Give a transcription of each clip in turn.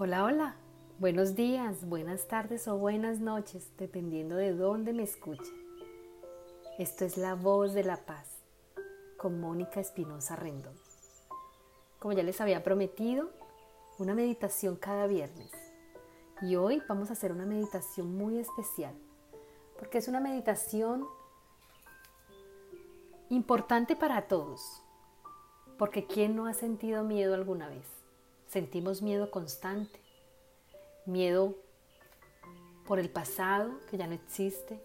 Hola, hola. Buenos días, buenas tardes o buenas noches, dependiendo de dónde me escuchen. Esto es La Voz de la Paz con Mónica Espinosa Rendón. Como ya les había prometido, una meditación cada viernes. Y hoy vamos a hacer una meditación muy especial, porque es una meditación importante para todos. Porque ¿quién no ha sentido miedo alguna vez? Sentimos miedo constante, miedo por el pasado que ya no existe,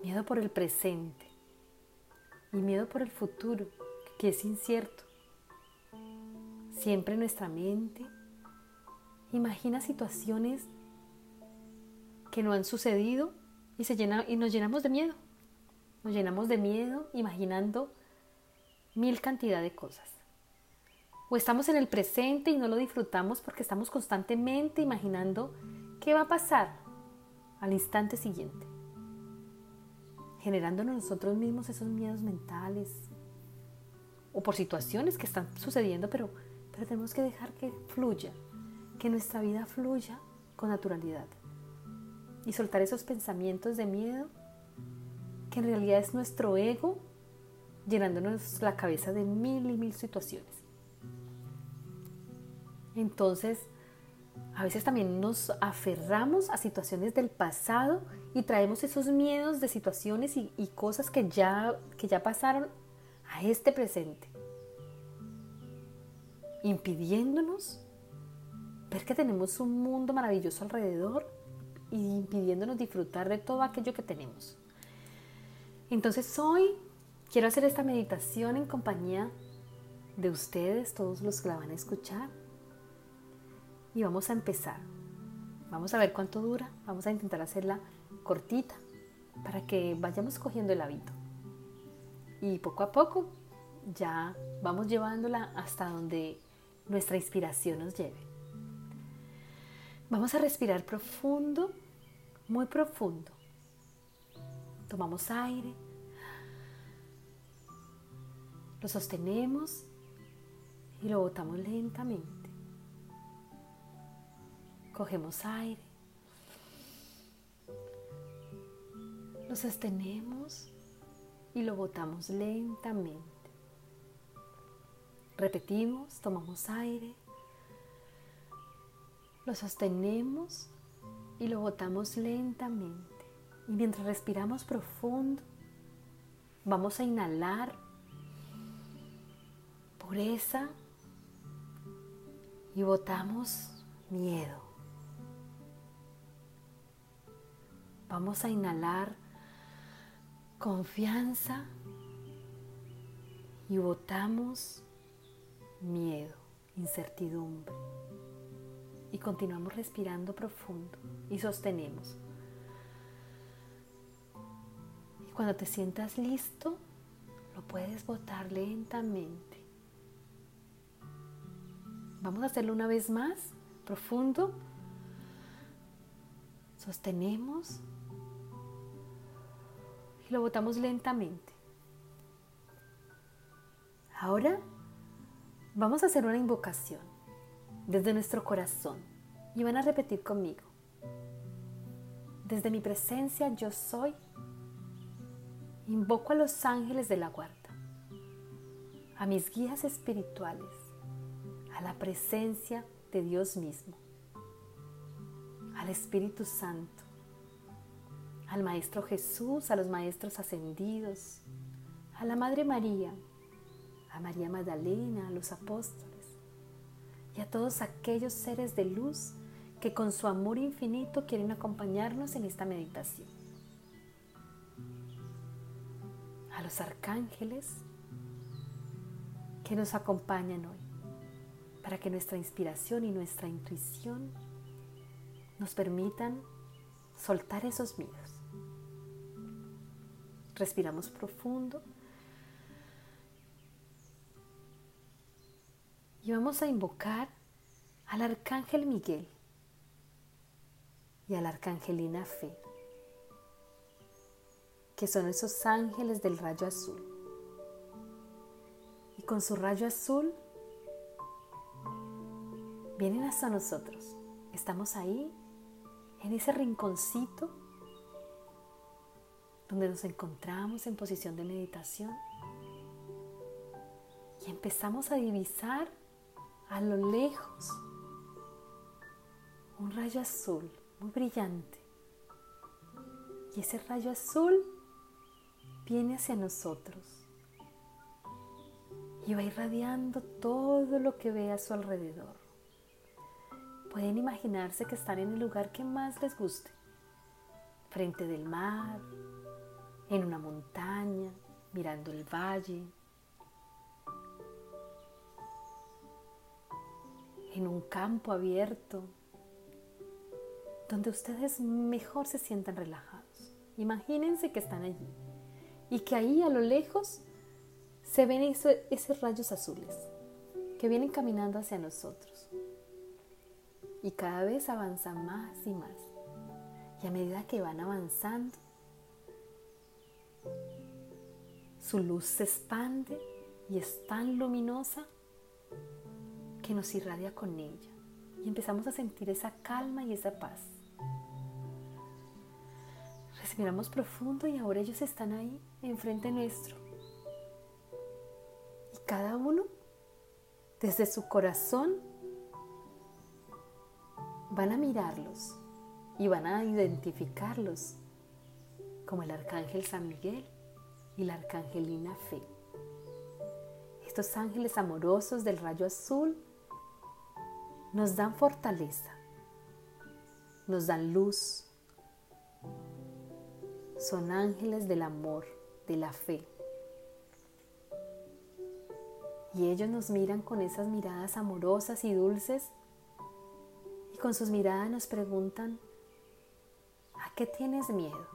miedo por el presente y miedo por el futuro que es incierto. Siempre nuestra mente imagina situaciones que no han sucedido y, se llena, y nos llenamos de miedo. Nos llenamos de miedo imaginando mil cantidad de cosas. O estamos en el presente y no lo disfrutamos porque estamos constantemente imaginando qué va a pasar al instante siguiente. Generándonos nosotros mismos esos miedos mentales o por situaciones que están sucediendo, pero, pero tenemos que dejar que fluya, que nuestra vida fluya con naturalidad y soltar esos pensamientos de miedo que en realidad es nuestro ego llenándonos la cabeza de mil y mil situaciones. Entonces, a veces también nos aferramos a situaciones del pasado y traemos esos miedos de situaciones y, cosas que ya, que ya pasaron a este presente, impidiéndonos ver que tenemos un mundo maravilloso alrededor y impidiéndonos disfrutar de todo aquello que tenemos. Entonces hoy quiero hacer esta meditación en compañía de ustedes, todos los que la van a escuchar y vamos a empezar. Vamos a ver cuánto dura, vamos a intentar hacerla cortita para que vayamos cogiendo el hábito. Y poco a poco ya vamos llevándola hasta donde nuestra inspiración nos lleve. Vamos a respirar profundo, muy profundo. Tomamos aire, lo sostenemos y lo botamos lentamente. Cogemos aire. Lo sostenemos y lo botamos lentamente. Repetimos, tomamos aire. Lo sostenemos y lo botamos lentamente. Y mientras respiramos profundo, vamos a inhalar pureza y botamos miedo. Vamos a inhalar confianza y botamos miedo, incertidumbre. Y continuamos respirando profundo y sostenemos. Y cuando te sientas listo, lo puedes botar lentamente. Vamos a hacerlo una vez más, profundo. Sostenemos lo botamos lentamente. Ahora vamos a hacer una invocación desde nuestro corazón y van a repetir conmigo. Desde mi presencia yo soy. Invoco a los ángeles de la guarda, a mis guías espirituales, a la presencia de Dios mismo, al Espíritu Santo al Maestro Jesús, a los Maestros ascendidos, a la Madre María, a María Magdalena, a los apóstoles y a todos aquellos seres de luz que con su amor infinito quieren acompañarnos en esta meditación. A los arcángeles que nos acompañan hoy para que nuestra inspiración y nuestra intuición nos permitan soltar esos miedos. Respiramos profundo. Y vamos a invocar al arcángel Miguel y a la arcangelina Fe, que son esos ángeles del rayo azul. Y con su rayo azul vienen hasta nosotros. Estamos ahí, en ese rinconcito donde nos encontramos en posición de meditación y empezamos a divisar a lo lejos un rayo azul muy brillante. Y ese rayo azul viene hacia nosotros y va irradiando todo lo que ve a su alrededor. Pueden imaginarse que están en el lugar que más les guste, frente del mar, en una montaña, mirando el valle, en un campo abierto, donde ustedes mejor se sientan relajados. Imagínense que están allí y que ahí a lo lejos se ven esos rayos azules que vienen caminando hacia nosotros. Y cada vez avanzan más y más. Y a medida que van avanzando, su luz se expande y es tan luminosa que nos irradia con ella. Y empezamos a sentir esa calma y esa paz. Respiramos profundo y ahora ellos están ahí, enfrente nuestro. Y cada uno, desde su corazón, van a mirarlos y van a identificarlos como el arcángel San Miguel y la arcangelina Fe. Estos ángeles amorosos del rayo azul nos dan fortaleza, nos dan luz. Son ángeles del amor, de la fe. Y ellos nos miran con esas miradas amorosas y dulces y con sus miradas nos preguntan, ¿a qué tienes miedo?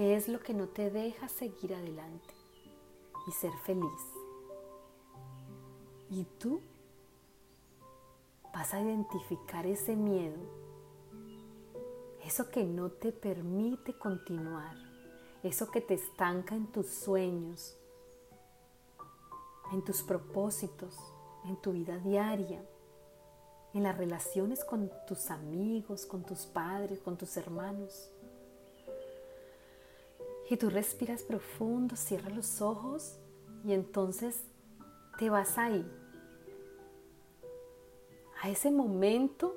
¿Qué es lo que no te deja seguir adelante y ser feliz? ¿Y tú? vas a identificar ese miedo, eso que no te permite continuar, eso que te estanca en tus sueños, en tus propósitos, en tu vida diaria, en las relaciones con tus amigos, con tus padres, con tus hermanos. Y tú respiras profundo, cierras los ojos y entonces te vas ahí a ese momento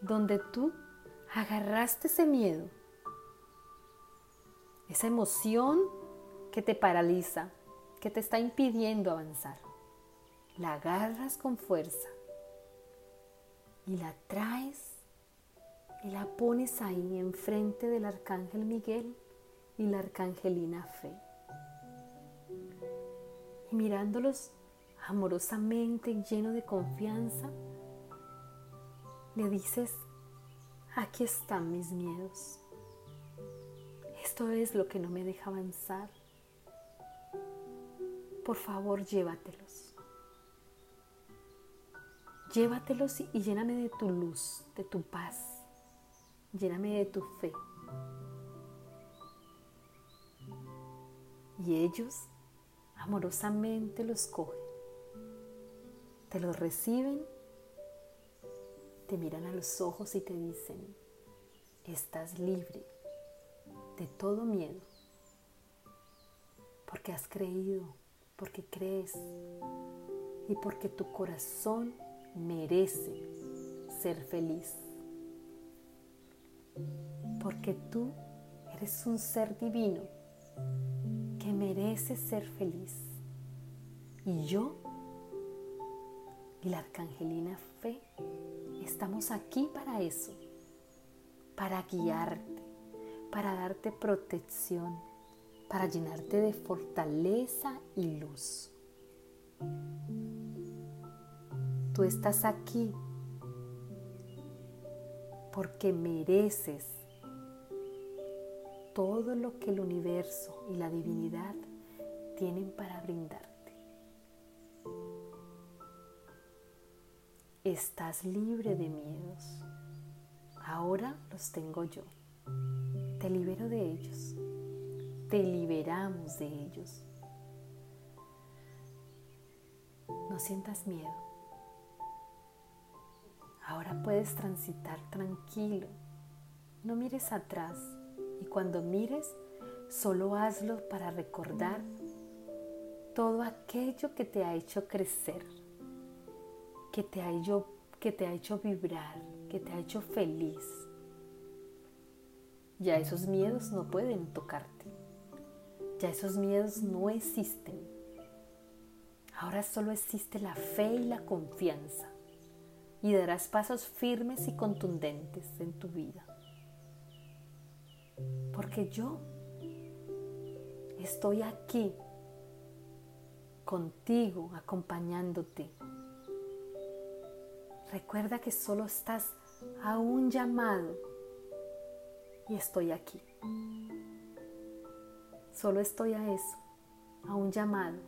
donde tú agarraste ese miedo, esa emoción que te paraliza, que te está impidiendo avanzar. La agarras con fuerza y la traes y la pones ahí enfrente del arcángel Miguel y la arcangelina Fe. Y mirándolos amorosamente lleno de confianza, le dices, aquí están mis miedos. Esto es lo que no me deja avanzar. Por favor, llévatelos. Llévatelos y lléname de tu luz, de tu paz. Lléname de tu fe. Y ellos amorosamente los cogen, te los reciben te miran a los ojos y te dicen, estás libre de todo miedo, porque has creído, porque crees y porque tu corazón merece ser feliz, porque tú eres un ser divino que ser feliz. Y yo y la arcangelina Fe Estamos aquí para eso, para guiarte, para darte protección, para llenarte de fortaleza y luz. Tú estás aquí porque mereces todo lo que el universo y la divinidad tienen para brindar. Estás libre de miedos. Ahora los tengo yo. Te libero de ellos. Te liberamos de ellos. No sientas miedo. Ahora puedes transitar tranquilo. No mires atrás y cuando mires, solo hazlo para recordar todo aquello que te ha hecho crecer, que te ha hecho, que te ha hecho vibrar, que te ha hecho feliz. Ya esos miedos no pueden tocarte. Ya esos miedos no existen. Ahora solo existe la fe y la confianza y darás pasos firmes y contundentes en tu vida. Porque yo estoy aquí contigo, acompañándote. Recuerda que solo estás a un llamado y estoy aquí. Solo estoy a eso, a un llamado.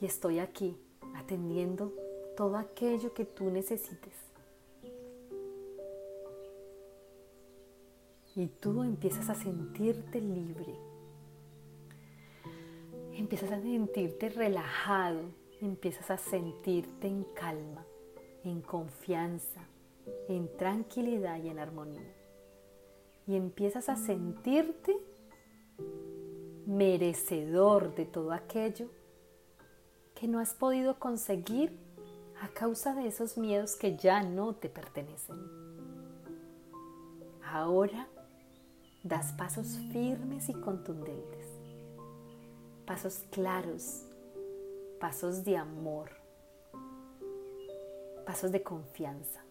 Y estoy aquí atendiendo todo aquello que tú necesites. Y tú empiezas a sentirte libre. Empiezas a sentirte relajado. Empiezas a sentirte en calma, en confianza, en tranquilidad y en armonía. Y empiezas a sentirte merecedor de todo aquello que no has podido conseguir a causa de esos miedos que ya no te pertenecen. Ahora das pasos firmes y contundentes, pasos claros, pasos de amor, pasos de confianza.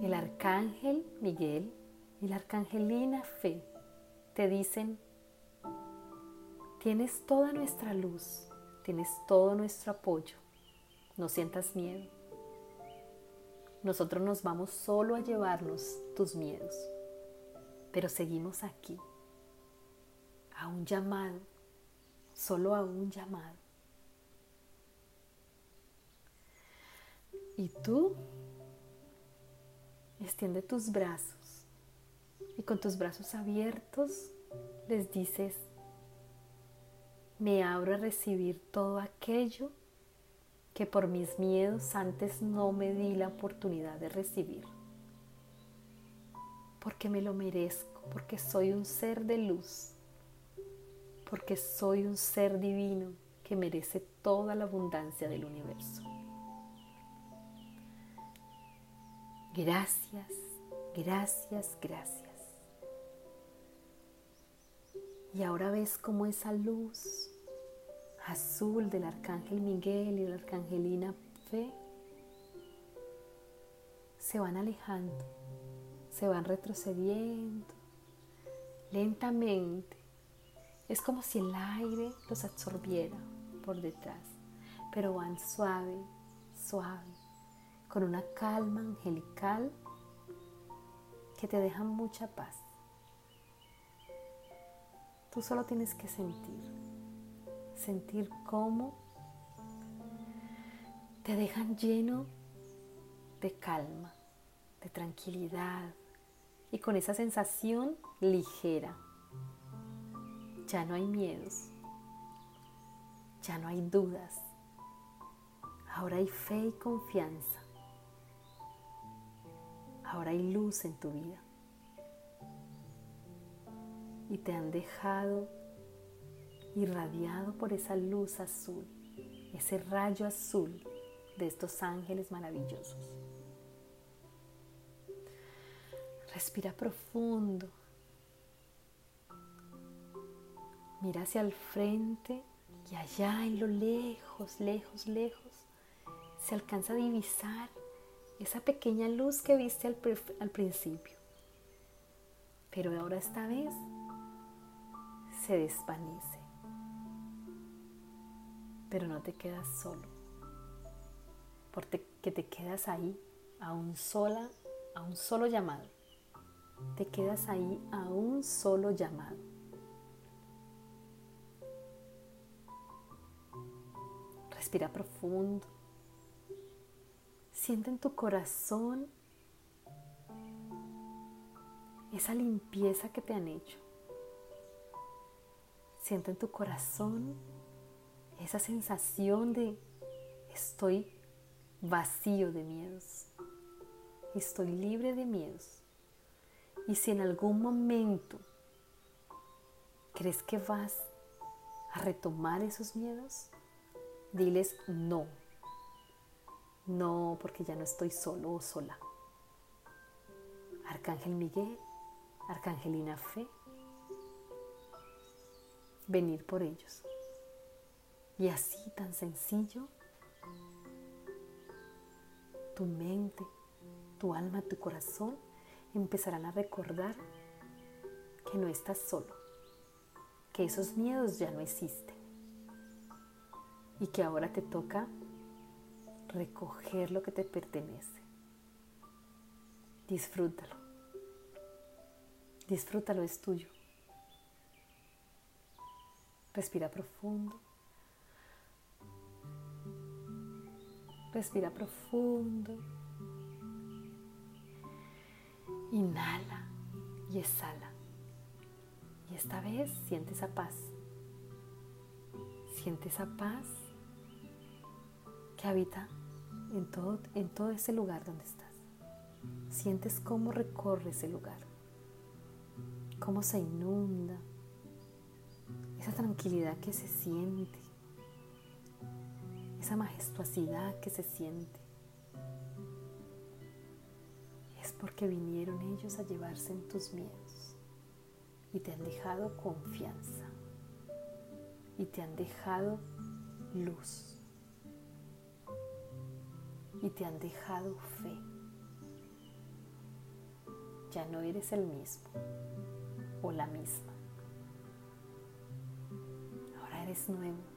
El arcángel Miguel y la arcangelina Fe te dicen, tienes toda nuestra luz, tienes todo nuestro apoyo, no sientas miedo. Nosotros nos vamos solo a llevarnos tus miedos, pero seguimos aquí, a un llamado, solo a un llamado. Y tú extiende tus brazos y con tus brazos abiertos les dices, me abro a recibir todo aquello que por mis miedos antes no me di la oportunidad de recibir. Porque me lo merezco, porque soy un ser de luz, porque soy un ser divino que merece toda la abundancia del universo. Gracias, gracias, gracias. Y ahora ves cómo esa luz azul del arcángel Miguel y la arcangelina Fe se van alejando, se van retrocediendo lentamente. Es como si el aire los absorbiera por detrás, pero van suave, suave, con una calma angelical que te deja mucha paz. Tú solo tienes que sentir, sentir cómo te dejan lleno de calma, de tranquilidad y con esa sensación ligera. Ya no hay miedos, ya no hay dudas, ahora hay fe y confianza, ahora hay luz en tu vida. Y te han dejado irradiado por esa luz azul, ese rayo azul de estos ángeles maravillosos. Respira profundo. Mira hacia el frente y allá en lo lejos, lejos, lejos, se alcanza a divisar esa pequeña luz que viste al, al principio. Pero ahora esta vez se desvanece. Pero no te quedas solo, porque te quedas ahí a un, sola, a un solo llamado. Te quedas ahí a un solo llamado. Respira profundo. Siente en tu corazón esa limpieza que te han hecho. Siente en tu corazón esa sensación de estoy vacío de miedos, estoy libre de miedos. Y si en algún momento crees que vas a retomar esos miedos, diles no. No, porque ya no estoy solo o sola. Arcángel Miguel, Arcangelina Fe, venir por ellos. Y así tan sencillo, tu mente, tu alma, tu corazón empezarán a recordar que no estás solo, que esos miedos ya no existen y que ahora te toca recoger lo que te pertenece. Disfrútalo. Disfrútalo, es tuyo. Respira profundo. Respira profundo. Inhala y exhala. Y esta vez siente esa paz. Siente esa paz que habita en todo, en todo ese lugar donde estás. Sientes cómo recorre ese lugar, cómo se inunda, esa tranquilidad que se siente, esa majestuosidad que se siente. Es porque vinieron ellos a llevarse en tus miedos y te han dejado confianza y te han dejado luz y te han dejado fe. Ya no eres el mismo o la misma. eres nuevo.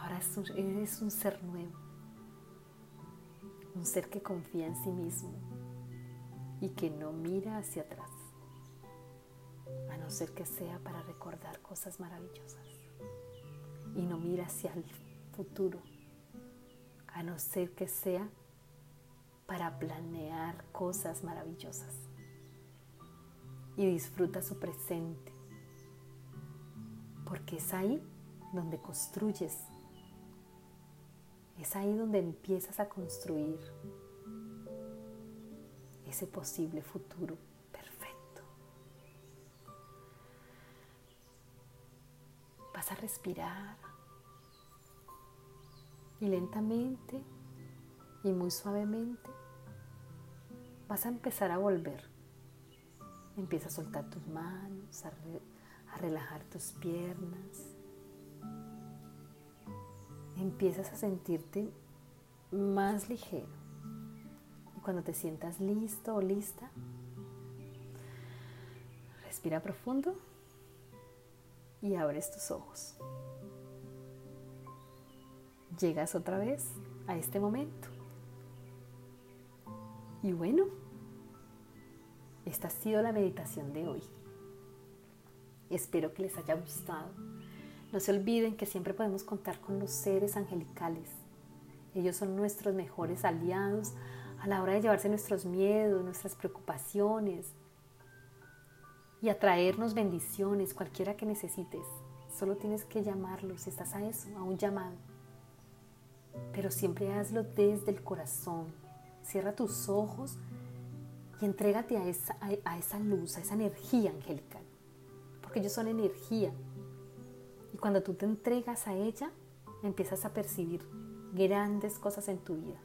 Ahora eres un ser nuevo. Un ser que confía en sí mismo y que no mira hacia atrás. A no ser que sea para recordar cosas maravillosas. Y no mira hacia el futuro. A no ser que sea para planear cosas maravillosas. Y disfruta su presente porque es ahí donde construyes, es ahí donde empiezas a construir ese posible futuro perfecto. Vas a respirar y lentamente y muy suavemente vas a empezar a volver. Empieza a soltar tus manos, a a relajar tus piernas. Empiezas a sentirte más ligero. Y cuando te sientas listo o lista, respira profundo y abres tus ojos. Llegas otra vez a este momento. Y bueno, esta ha sido la meditación de hoy. Espero que les haya gustado. No se olviden que siempre podemos contar con los seres angelicales. Ellos son nuestros mejores aliados a la hora de llevarse nuestros miedos, nuestras preocupaciones y atraernos bendiciones, cualquiera que necesites. Solo tienes que llamarlos, estás a eso, a un llamado. Pero siempre hazlo desde el corazón. Cierra tus ojos y entrégate a esa, a esa luz, a esa energía angelical porque ellos son energía. Cuando tú te entregas a ella, empiezas a percibir grandes cosas en tu vida.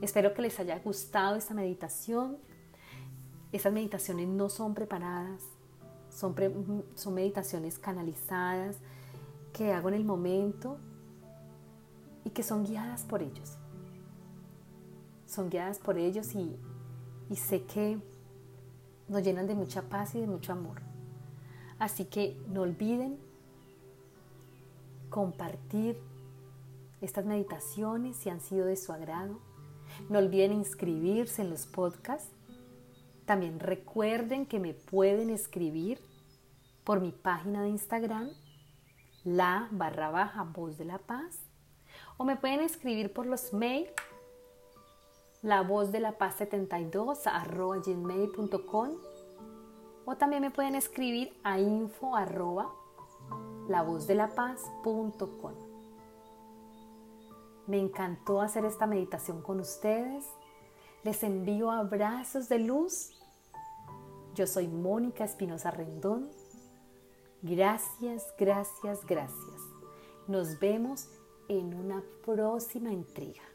Espero que les haya gustado esta meditación. Esas meditaciones no son preparadas, son, son meditaciones canalizadas que hago en el momento y que son guiadas por ellos. Son guiadas por ellos y, y sé que nos llenan de mucha paz y de mucho amor. Así que no olviden compartir estas meditaciones si han sido de su agrado. No olviden inscribirse en los podcasts. También recuerden que me pueden escribir por mi página de Instagram, la barra baja voz de la paz, o me pueden escribir por los mails, la voz de la paz 72 arroba gmail.com o también me pueden escribir a info arroba lavozdelapaz.com. Me encantó hacer esta meditación con ustedes. Les envío abrazos de luz. Yo soy Mónica Espinosa Rendón. Gracias, gracias, gracias. Nos vemos en una próxima entrega.